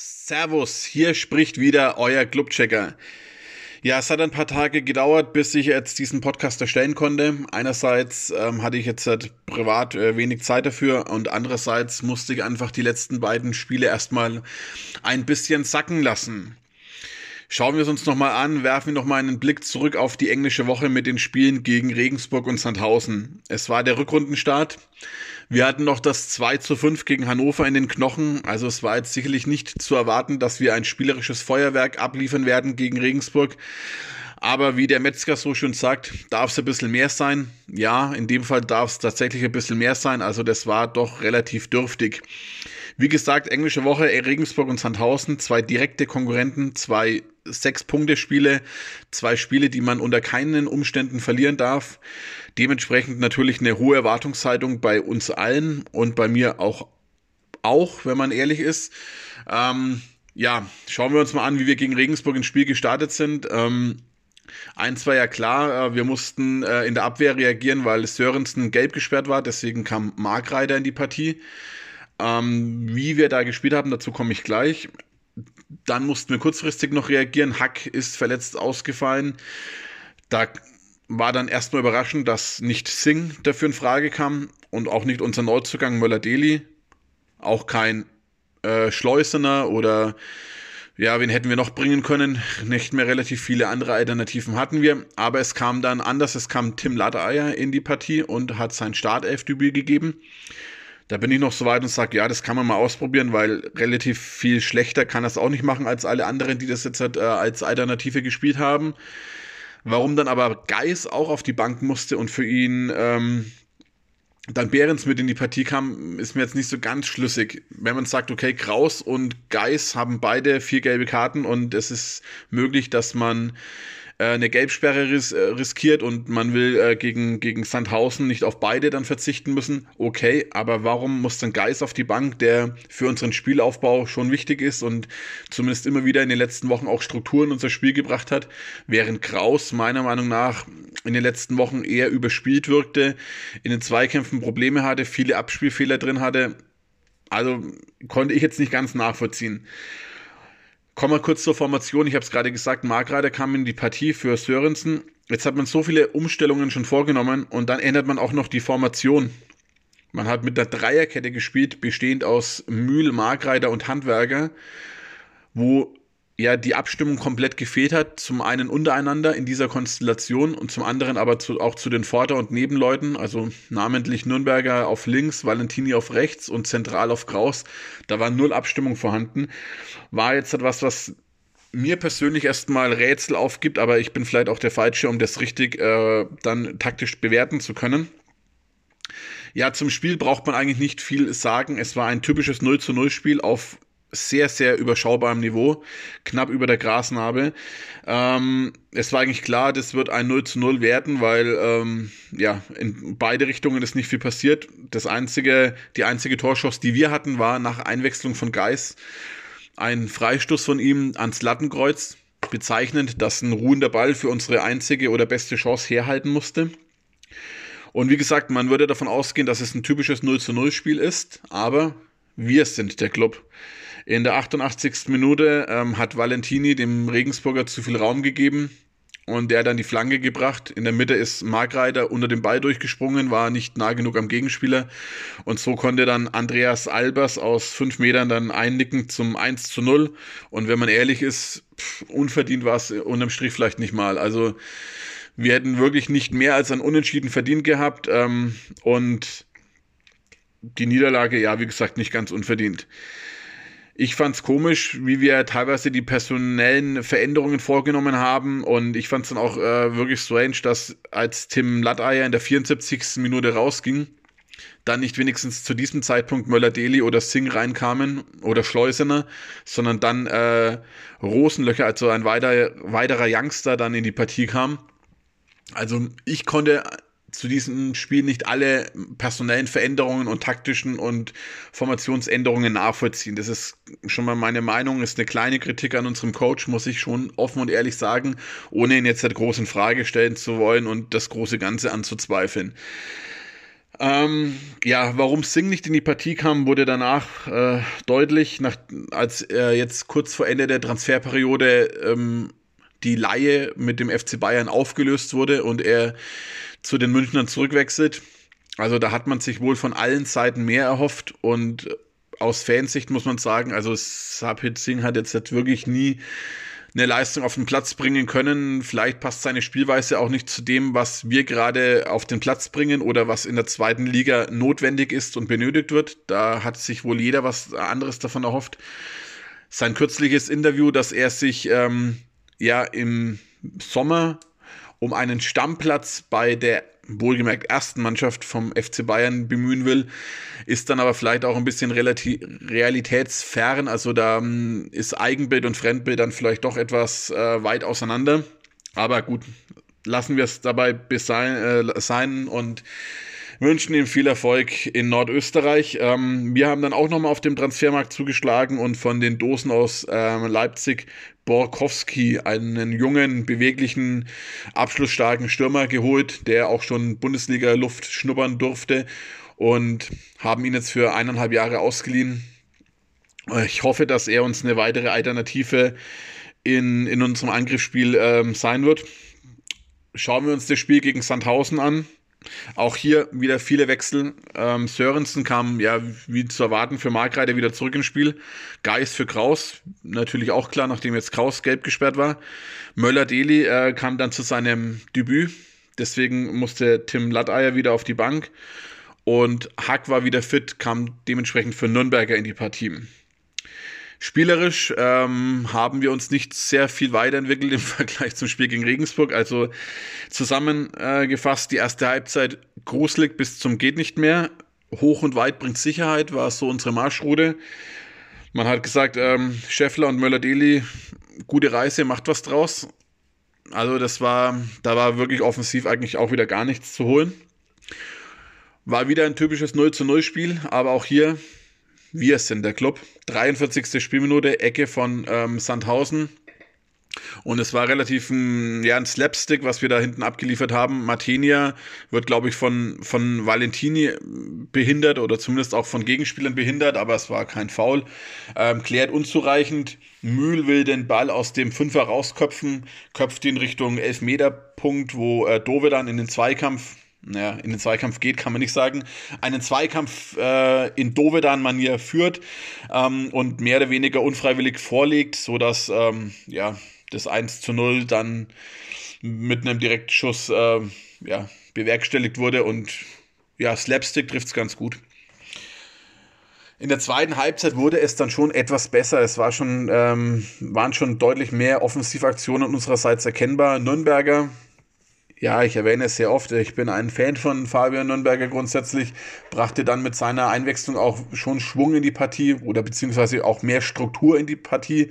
Servus, hier spricht wieder euer Clubchecker. Ja, es hat ein paar Tage gedauert, bis ich jetzt diesen Podcast erstellen konnte. Einerseits ähm, hatte ich jetzt halt privat äh, wenig Zeit dafür und andererseits musste ich einfach die letzten beiden Spiele erstmal ein bisschen sacken lassen. Schauen wir es uns nochmal an, werfen wir nochmal einen Blick zurück auf die englische Woche mit den Spielen gegen Regensburg und Sandhausen. Es war der Rückrundenstart. Wir hatten noch das 2 zu 5 gegen Hannover in den Knochen. Also es war jetzt sicherlich nicht zu erwarten, dass wir ein spielerisches Feuerwerk abliefern werden gegen Regensburg. Aber wie der Metzger so schön sagt, darf es ein bisschen mehr sein. Ja, in dem Fall darf es tatsächlich ein bisschen mehr sein. Also das war doch relativ dürftig. Wie gesagt, englische Woche, Regensburg und Sandhausen, zwei direkte Konkurrenten, zwei Sechs-Punkte-Spiele, zwei Spiele, die man unter keinen Umständen verlieren darf. Dementsprechend natürlich eine hohe Erwartungshaltung bei uns allen und bei mir auch, auch wenn man ehrlich ist. Ähm, ja, schauen wir uns mal an, wie wir gegen Regensburg ins Spiel gestartet sind. Ähm, Eins war ja klar, äh, wir mussten äh, in der Abwehr reagieren, weil Sörensen gelb gesperrt war, deswegen kam Markreiter in die Partie. Ähm, wie wir da gespielt haben, dazu komme ich gleich. Dann mussten wir kurzfristig noch reagieren. Hack ist verletzt ausgefallen. Da war dann erstmal überraschend, dass nicht Singh dafür in Frage kam und auch nicht unser Neuzugang Möller-Deli. Auch kein äh, Schleusener oder ja, wen hätten wir noch bringen können? Nicht mehr relativ viele andere Alternativen hatten wir, aber es kam dann anders. Es kam Tim Latteeier in die Partie und hat sein Startelfdebüt gegeben. Da bin ich noch so weit und sage, ja, das kann man mal ausprobieren, weil relativ viel schlechter kann das auch nicht machen als alle anderen, die das jetzt halt, äh, als Alternative gespielt haben. Warum dann aber Geis auch auf die Bank musste und für ihn ähm, dann Behrens mit in die Partie kam, ist mir jetzt nicht so ganz schlüssig. Wenn man sagt, okay, Kraus und Geis haben beide vier gelbe Karten und es ist möglich, dass man eine Gelbsperre ris äh, riskiert und man will äh, gegen, gegen Sandhausen nicht auf beide dann verzichten müssen, okay, aber warum muss dann Geis auf die Bank, der für unseren Spielaufbau schon wichtig ist und zumindest immer wieder in den letzten Wochen auch Strukturen in unser Spiel gebracht hat, während Kraus meiner Meinung nach in den letzten Wochen eher überspielt wirkte, in den Zweikämpfen Probleme hatte, viele Abspielfehler drin hatte. Also konnte ich jetzt nicht ganz nachvollziehen. Kommen wir kurz zur Formation. Ich habe es gerade gesagt, Markreiter kam in die Partie für Sörensen. Jetzt hat man so viele Umstellungen schon vorgenommen und dann ändert man auch noch die Formation. Man hat mit der Dreierkette gespielt, bestehend aus Mühl, Markreiter und Handwerker, wo ja die Abstimmung komplett gefehlt hat. Zum einen untereinander in dieser Konstellation und zum anderen aber zu, auch zu den Vorder- und Nebenleuten, also namentlich Nürnberger auf links, Valentini auf rechts und zentral auf Kraus. Da war null Abstimmung vorhanden. War jetzt etwas, was mir persönlich erstmal Rätsel aufgibt, aber ich bin vielleicht auch der Falsche, um das richtig äh, dann taktisch bewerten zu können. Ja, zum Spiel braucht man eigentlich nicht viel sagen. Es war ein typisches 0 zu 0 Spiel auf sehr, sehr überschaubarem Niveau, knapp über der Grasnarbe. Ähm, es war eigentlich klar, das wird ein 0 zu 0 werden, weil ähm, ja, in beide Richtungen ist nicht viel passiert. Das einzige, die einzige Torschuss, die wir hatten, war nach Einwechslung von Geis ein Freistoß von ihm ans Lattenkreuz. Bezeichnend, dass ein ruhender Ball für unsere einzige oder beste Chance herhalten musste. Und wie gesagt, man würde davon ausgehen, dass es ein typisches 0 zu 0 Spiel ist, aber wir sind der Club. In der 88. Minute ähm, hat Valentini dem Regensburger zu viel Raum gegeben und der hat dann die Flanke gebracht. In der Mitte ist Markreiter unter dem Ball durchgesprungen, war nicht nah genug am Gegenspieler und so konnte dann Andreas Albers aus fünf Metern dann einnicken zum 1 zu 0 und wenn man ehrlich ist, pff, unverdient war es unterm Strich vielleicht nicht mal. Also wir hätten wirklich nicht mehr als ein Unentschieden verdient gehabt ähm, und die Niederlage, ja, wie gesagt, nicht ganz unverdient. Ich fand es komisch, wie wir teilweise die personellen Veränderungen vorgenommen haben. Und ich fand es dann auch äh, wirklich strange, dass als Tim Latteier in der 74. Minute rausging, dann nicht wenigstens zu diesem Zeitpunkt Möller-Deli oder Singh reinkamen oder Schleusener, sondern dann äh, Rosenlöcher, also ein weiter, weiterer Youngster, dann in die Partie kam. Also ich konnte zu diesem Spiel nicht alle personellen Veränderungen und taktischen und Formationsänderungen nachvollziehen. Das ist schon mal meine Meinung, ist eine kleine Kritik an unserem Coach, muss ich schon offen und ehrlich sagen, ohne ihn jetzt halt groß in Frage stellen zu wollen und das große Ganze anzuzweifeln. Ähm, ja, warum Singh nicht in die Partie kam, wurde danach äh, deutlich, nach, als er jetzt kurz vor Ende der Transferperiode ähm, die Laie mit dem FC Bayern aufgelöst wurde und er zu den Münchnern zurückwechselt. Also da hat man sich wohl von allen Seiten mehr erhofft und aus Fansicht muss man sagen, also Sapit Singh hat jetzt wirklich nie eine Leistung auf den Platz bringen können. Vielleicht passt seine Spielweise auch nicht zu dem, was wir gerade auf den Platz bringen oder was in der zweiten Liga notwendig ist und benötigt wird. Da hat sich wohl jeder was anderes davon erhofft. Sein kürzliches Interview, dass er sich ähm, ja im Sommer um einen Stammplatz bei der wohlgemerkt ersten Mannschaft vom FC Bayern bemühen will, ist dann aber vielleicht auch ein bisschen realitätsfern. Also da ähm, ist Eigenbild und Fremdbild dann vielleicht doch etwas äh, weit auseinander. Aber gut, lassen wir es dabei sein, äh, sein und wünschen ihm viel Erfolg in Nordösterreich. Ähm, wir haben dann auch nochmal auf dem Transfermarkt zugeschlagen und von den Dosen aus ähm, Leipzig Borkowski, einen jungen, beweglichen, abschlussstarken Stürmer geholt, der auch schon Bundesliga-Luft schnuppern durfte und haben ihn jetzt für eineinhalb Jahre ausgeliehen. Ich hoffe, dass er uns eine weitere Alternative in, in unserem Angriffsspiel ähm, sein wird. Schauen wir uns das Spiel gegen Sandhausen an. Auch hier wieder viele Wechsel. Ähm, Sörensen kam ja wie zu erwarten für Markreiter wieder zurück ins Spiel. Geist für Kraus, natürlich auch klar, nachdem jetzt Kraus gelb gesperrt war. Möller-Deli äh, kam dann zu seinem Debüt. Deswegen musste Tim Latteier wieder auf die Bank. Und Hack war wieder fit, kam dementsprechend für Nürnberger in die Partie. Spielerisch ähm, haben wir uns nicht sehr viel weiterentwickelt im Vergleich zum Spiel gegen Regensburg. Also zusammengefasst, die erste Halbzeit gruselig bis zum geht nicht mehr. Hoch und weit bringt Sicherheit, war so unsere Marschroute. Man hat gesagt, ähm, Scheffler und Möller-Deli, gute Reise, macht was draus. Also das war, da war wirklich offensiv eigentlich auch wieder gar nichts zu holen. War wieder ein typisches 0 zu 0 Spiel, aber auch hier wir sind der Club. 43. Spielminute, Ecke von ähm, Sandhausen. Und es war relativ ein, ja, ein Slapstick, was wir da hinten abgeliefert haben. Martinia wird, glaube ich, von, von Valentini behindert oder zumindest auch von Gegenspielern behindert, aber es war kein Foul. Ähm, klärt unzureichend. Mühl will den Ball aus dem Fünfer rausköpfen, köpft ihn Richtung Elfmeterpunkt, wo äh, Dove dann in den Zweikampf naja, in den Zweikampf geht, kann man nicht sagen, einen Zweikampf äh, in Dovedan-Manier führt ähm, und mehr oder weniger unfreiwillig vorlegt, sodass ähm, ja, das 1 zu 0 dann mit einem Direktschuss äh, ja, bewerkstelligt wurde und ja, Slapstick trifft es ganz gut. In der zweiten Halbzeit wurde es dann schon etwas besser. Es war schon, ähm, waren schon deutlich mehr Offensivaktionen unsererseits erkennbar. Nürnberger ja, ich erwähne es sehr oft, ich bin ein Fan von Fabian Nürnberger grundsätzlich, brachte dann mit seiner Einwechslung auch schon Schwung in die Partie oder beziehungsweise auch mehr Struktur in die Partie.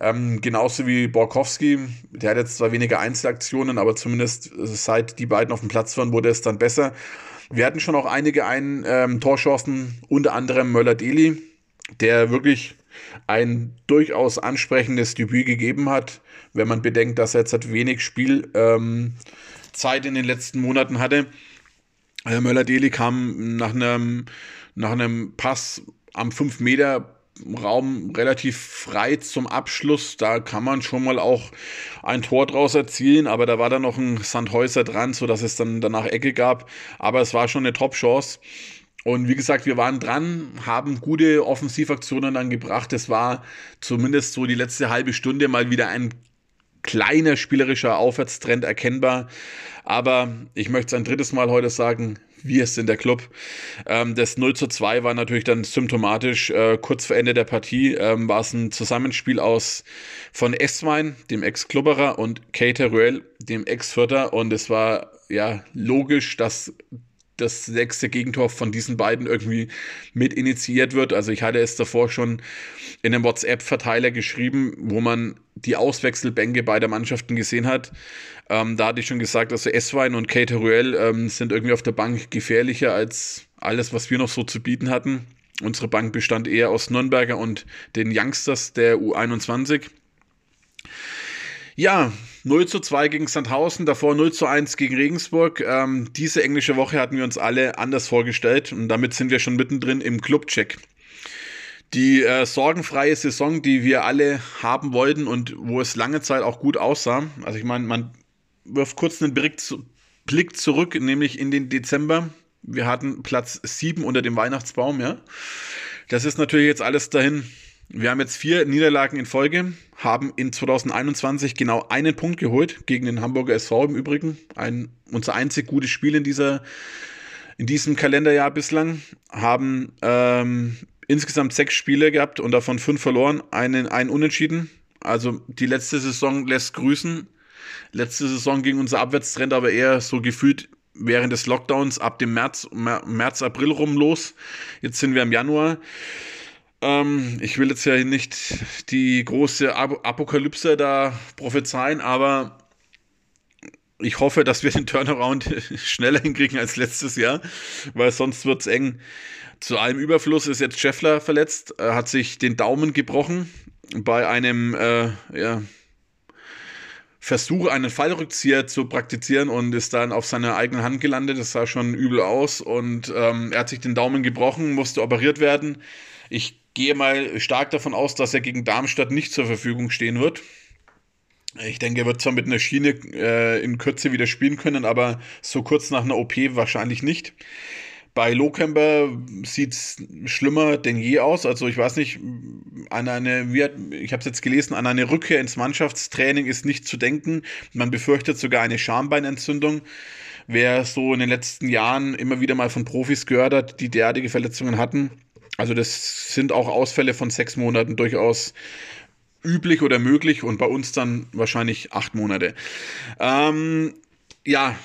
Ähm, genauso wie Borkowski, der hat jetzt zwar weniger Einzelaktionen, aber zumindest seit die beiden auf dem Platz waren, wurde es dann besser. Wir hatten schon auch einige ein ähm, Torchancen, unter anderem Möller-Deli, der wirklich ein durchaus ansprechendes Debüt gegeben hat, wenn man bedenkt, dass er jetzt hat wenig Spiel ähm, in den letzten Monaten hatte. Äh, Möller-Deli kam nach einem, nach einem Pass am 5 Meter Raum relativ frei zum Abschluss. Da kann man schon mal auch ein Tor draus erzielen, aber da war dann noch ein Sandhäuser dran, sodass es dann danach Ecke gab. Aber es war schon eine Top-Chance. Und wie gesagt, wir waren dran, haben gute Offensivaktionen dann gebracht. Es war zumindest so die letzte halbe Stunde mal wieder ein kleiner spielerischer Aufwärtstrend erkennbar. Aber ich möchte es ein drittes Mal heute sagen, wir sind der Club. Ähm, das 0 zu 2 war natürlich dann symptomatisch. Äh, kurz vor Ende der Partie ähm, war es ein Zusammenspiel aus von Esswein, dem Ex-Klubberer, und Kate Ruel, dem Ex-Vierter. Und es war ja logisch, dass das sechste Gegentor von diesen beiden irgendwie mit initiiert wird. Also ich hatte es davor schon in einem WhatsApp-Verteiler geschrieben, wo man die Auswechselbänke beider Mannschaften gesehen hat. Ähm, da hatte ich schon gesagt, also Eswein und Kate Ruel ähm, sind irgendwie auf der Bank gefährlicher als alles, was wir noch so zu bieten hatten. Unsere Bank bestand eher aus Nürnberger und den Youngsters der U21. Ja, 0 zu 2 gegen Sandhausen, davor 0 zu 1 gegen Regensburg. Ähm, diese englische Woche hatten wir uns alle anders vorgestellt und damit sind wir schon mittendrin im Clubcheck. Die äh, sorgenfreie Saison, die wir alle haben wollten und wo es lange Zeit auch gut aussah. Also ich meine, man wirft kurz einen Blick, zu, Blick zurück, nämlich in den Dezember. Wir hatten Platz 7 unter dem Weihnachtsbaum, ja. Das ist natürlich jetzt alles dahin wir haben jetzt vier Niederlagen in Folge, haben in 2021 genau einen Punkt geholt gegen den Hamburger SV im Übrigen. Ein, unser einzig gutes Spiel in, dieser, in diesem Kalenderjahr bislang. Haben ähm, insgesamt sechs Spiele gehabt und davon fünf verloren, einen, einen Unentschieden. Also die letzte Saison lässt grüßen. Letzte Saison ging unser Abwärtstrend aber eher so gefühlt während des Lockdowns ab dem März, März, April rum los. Jetzt sind wir im Januar. Ähm, ich will jetzt ja nicht die große Ap Apokalypse da prophezeien, aber ich hoffe, dass wir den Turnaround schneller hinkriegen als letztes Jahr, weil sonst wird es eng. Zu allem Überfluss ist jetzt Scheffler verletzt, er hat sich den Daumen gebrochen bei einem äh, ja, Versuch, einen Fallrückzieher zu praktizieren und ist dann auf seiner eigenen Hand gelandet. Das sah schon übel aus und ähm, er hat sich den Daumen gebrochen, musste operiert werden. Ich gehe mal stark davon aus, dass er gegen Darmstadt nicht zur Verfügung stehen wird. Ich denke, er wird zwar mit einer Schiene äh, in Kürze wieder spielen können, aber so kurz nach einer OP wahrscheinlich nicht. Bei Lohkemper sieht es schlimmer denn je aus. Also ich weiß nicht, an eine, wie hat, ich habe es jetzt gelesen, an eine Rückkehr ins Mannschaftstraining ist nicht zu denken. Man befürchtet sogar eine Schambeinentzündung. Wer so in den letzten Jahren immer wieder mal von Profis gehört hat, die derartige Verletzungen hatten, also das sind auch Ausfälle von sechs Monaten durchaus üblich oder möglich und bei uns dann wahrscheinlich acht Monate. Ähm, ja,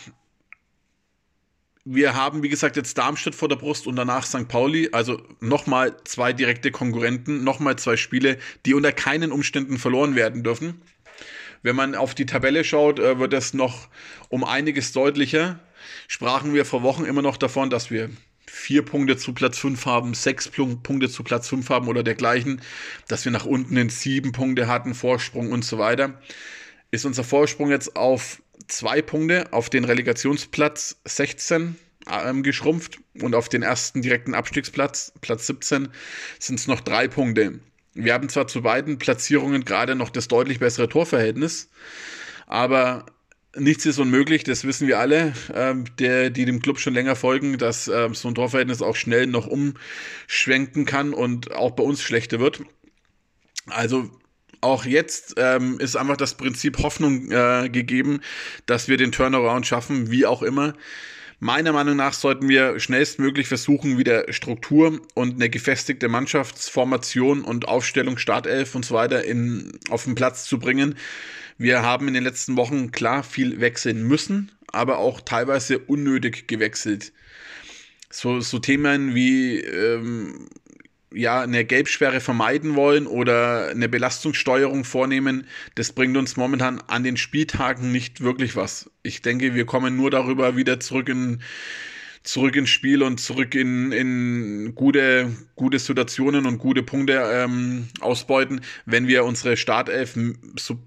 wir haben, wie gesagt, jetzt Darmstadt vor der Brust und danach St. Pauli. Also nochmal zwei direkte Konkurrenten, nochmal zwei Spiele, die unter keinen Umständen verloren werden dürfen. Wenn man auf die Tabelle schaut, äh, wird es noch um einiges deutlicher. Sprachen wir vor Wochen immer noch davon, dass wir vier Punkte zu Platz 5 haben, sechs Punkte zu Platz 5 haben oder dergleichen, dass wir nach unten in sieben Punkte hatten, Vorsprung und so weiter, ist unser Vorsprung jetzt auf zwei Punkte auf den Relegationsplatz 16 ähm, geschrumpft und auf den ersten direkten Abstiegsplatz, Platz 17, sind es noch drei Punkte. Wir haben zwar zu beiden Platzierungen gerade noch das deutlich bessere Torverhältnis, aber nichts ist unmöglich, das wissen wir alle, ähm, der, die dem Club schon länger folgen, dass ähm, so ein Torverhältnis auch schnell noch umschwenken kann und auch bei uns schlechter wird. Also auch jetzt ähm, ist einfach das Prinzip Hoffnung äh, gegeben, dass wir den Turnaround schaffen, wie auch immer. Meiner Meinung nach sollten wir schnellstmöglich versuchen, wieder Struktur und eine gefestigte Mannschaftsformation und Aufstellung, Startelf und so weiter in, auf den Platz zu bringen wir haben in den letzten Wochen klar viel wechseln müssen, aber auch teilweise unnötig gewechselt. So, so Themen wie ähm, ja, eine Gelbsperre vermeiden wollen oder eine Belastungssteuerung vornehmen, das bringt uns momentan an den Spieltagen nicht wirklich was. Ich denke, wir kommen nur darüber wieder zurück in zurück ins Spiel und zurück in, in gute, gute Situationen und gute Punkte ähm, ausbeuten, wenn wir unsere Startelf so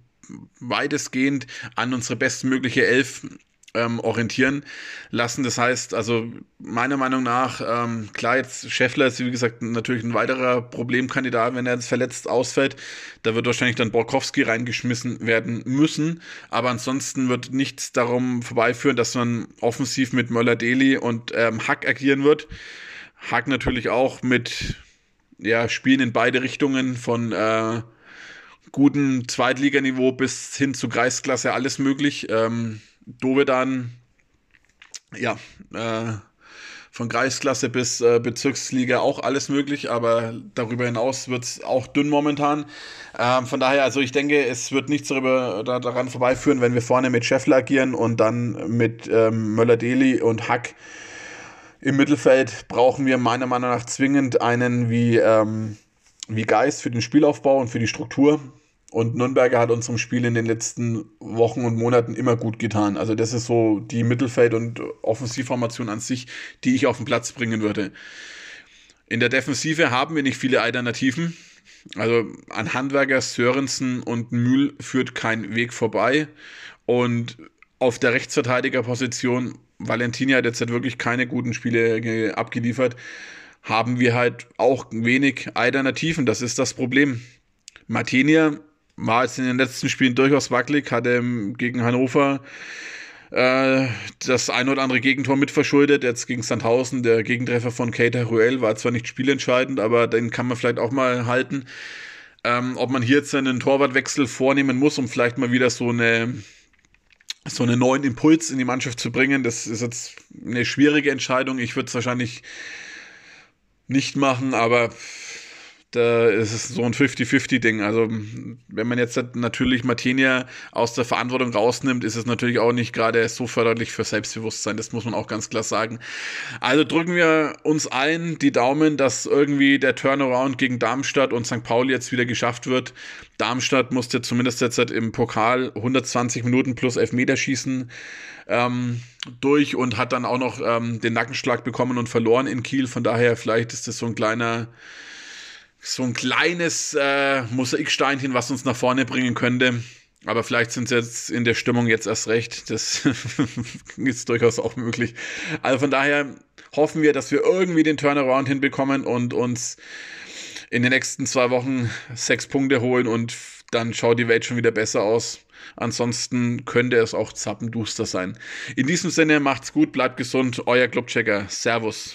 weitestgehend an unsere bestmögliche Elf ähm, orientieren lassen. Das heißt, also meiner Meinung nach, ähm, klar, jetzt Scheffler ist wie gesagt natürlich ein weiterer Problemkandidat, wenn er jetzt verletzt ausfällt. Da wird wahrscheinlich dann Borkowski reingeschmissen werden müssen. Aber ansonsten wird nichts darum vorbeiführen, dass man offensiv mit Möller-Deli und ähm, Hack agieren wird. Hack natürlich auch mit ja, Spielen in beide Richtungen von äh, guten Zweitliganiveau bis hin zu Kreisklasse alles möglich. Ähm, Dovedan, ja, äh, von Kreisklasse bis äh, Bezirksliga auch alles möglich, aber darüber hinaus wird es auch dünn momentan. Ähm, von daher, also ich denke, es wird nichts darüber, da, daran vorbeiführen, wenn wir vorne mit Scheffler agieren und dann mit ähm, Möller-Deli und Hack im Mittelfeld brauchen wir meiner Meinung nach zwingend einen wie, ähm, wie Geist für den Spielaufbau und für die Struktur. Und Nürnberger hat unserem Spiel in den letzten Wochen und Monaten immer gut getan. Also das ist so die Mittelfeld- und Offensivformation an sich, die ich auf den Platz bringen würde. In der Defensive haben wir nicht viele Alternativen. Also an Handwerker, Sörensen und Mühl führt kein Weg vorbei. Und auf der Rechtsverteidigerposition, Valentini hat jetzt halt wirklich keine guten Spiele abgeliefert, haben wir halt auch wenig Alternativen. Das ist das Problem. Martinia war jetzt in den letzten Spielen durchaus wackelig, hatte gegen Hannover äh, das ein oder andere Gegentor mitverschuldet. Jetzt gegen Sandhausen, der Gegentreffer von Keita Ruel war zwar nicht spielentscheidend, aber den kann man vielleicht auch mal halten. Ähm, ob man hier jetzt einen Torwartwechsel vornehmen muss, um vielleicht mal wieder so eine so einen neuen Impuls in die Mannschaft zu bringen, das ist jetzt eine schwierige Entscheidung. Ich würde es wahrscheinlich nicht machen, aber da ist es so ein 50-50-Ding. Also, wenn man jetzt natürlich Martinia aus der Verantwortung rausnimmt, ist es natürlich auch nicht gerade so förderlich für Selbstbewusstsein. Das muss man auch ganz klar sagen. Also drücken wir uns allen die Daumen, dass irgendwie der Turnaround gegen Darmstadt und St. Pauli jetzt wieder geschafft wird. Darmstadt musste zumindest jetzt im Pokal 120 Minuten plus Elfmeterschießen ähm, durch und hat dann auch noch ähm, den Nackenschlag bekommen und verloren in Kiel. Von daher, vielleicht ist das so ein kleiner so ein kleines äh, Mosaiksteinchen, was uns nach vorne bringen könnte. Aber vielleicht sind sie jetzt in der Stimmung jetzt erst recht. Das ist durchaus auch möglich. Also von daher hoffen wir, dass wir irgendwie den Turnaround hinbekommen und uns in den nächsten zwei Wochen sechs Punkte holen und dann schaut die Welt schon wieder besser aus. Ansonsten könnte es auch zappenduster sein. In diesem Sinne macht's gut, bleibt gesund, euer Clubchecker. Servus.